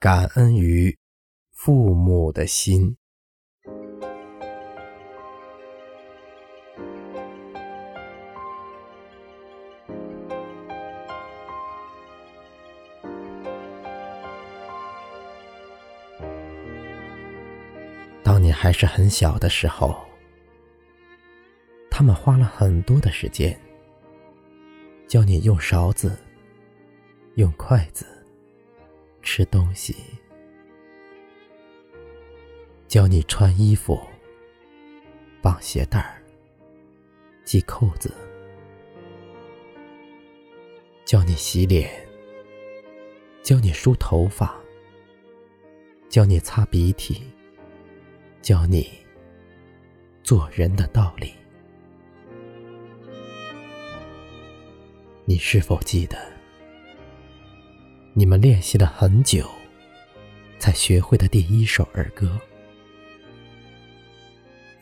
感恩于父母的心。当你还是很小的时候，他们花了很多的时间教你用勺子、用筷子。吃东西，教你穿衣服、绑鞋带儿、系扣子，教你洗脸，教你梳头发，教你擦鼻涕，教你做人的道理。你是否记得？你们练习了很久，才学会的第一首儿歌，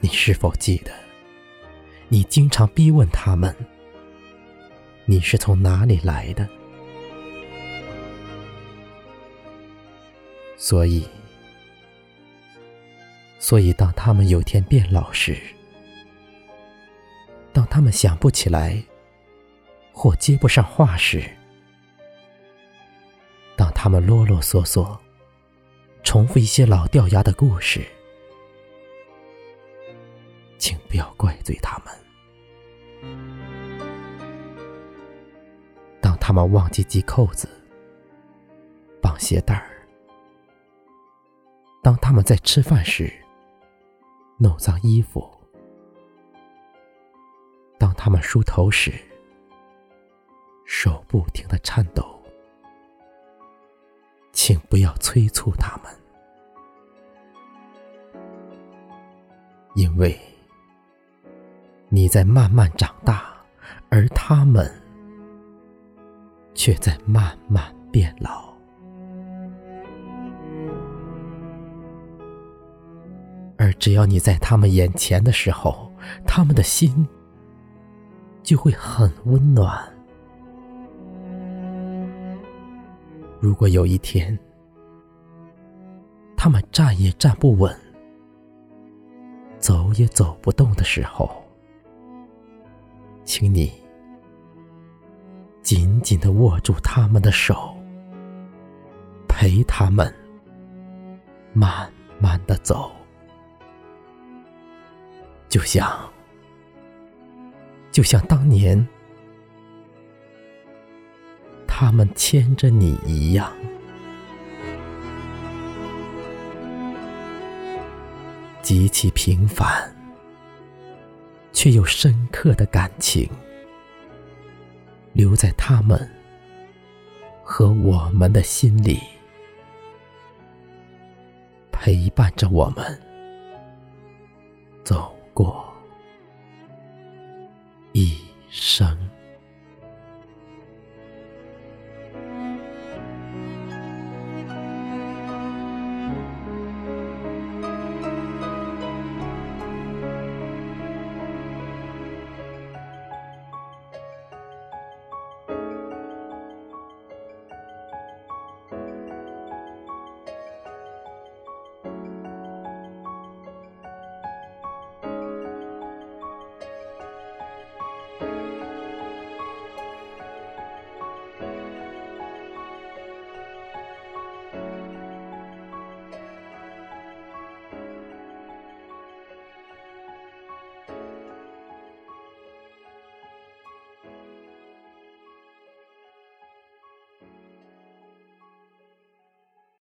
你是否记得？你经常逼问他们：“你是从哪里来的？”所以，所以当他们有天变老时，当他们想不起来或接不上话时，他们啰啰嗦嗦，重复一些老掉牙的故事，请不要怪罪他们。当他们忘记系扣子、绑鞋带儿，当他们在吃饭时弄脏衣服，当他们梳头时手不停的颤抖。请不要催促他们，因为你在慢慢长大，而他们却在慢慢变老。而只要你在他们眼前的时候，他们的心就会很温暖。如果有一天，他们站也站不稳，走也走不动的时候，请你紧紧的握住他们的手，陪他们慢慢的走，就像，就像当年。他们牵着你一样，极其平凡，却又深刻的感情，留在他们和我们的心里，陪伴着我们走过一生。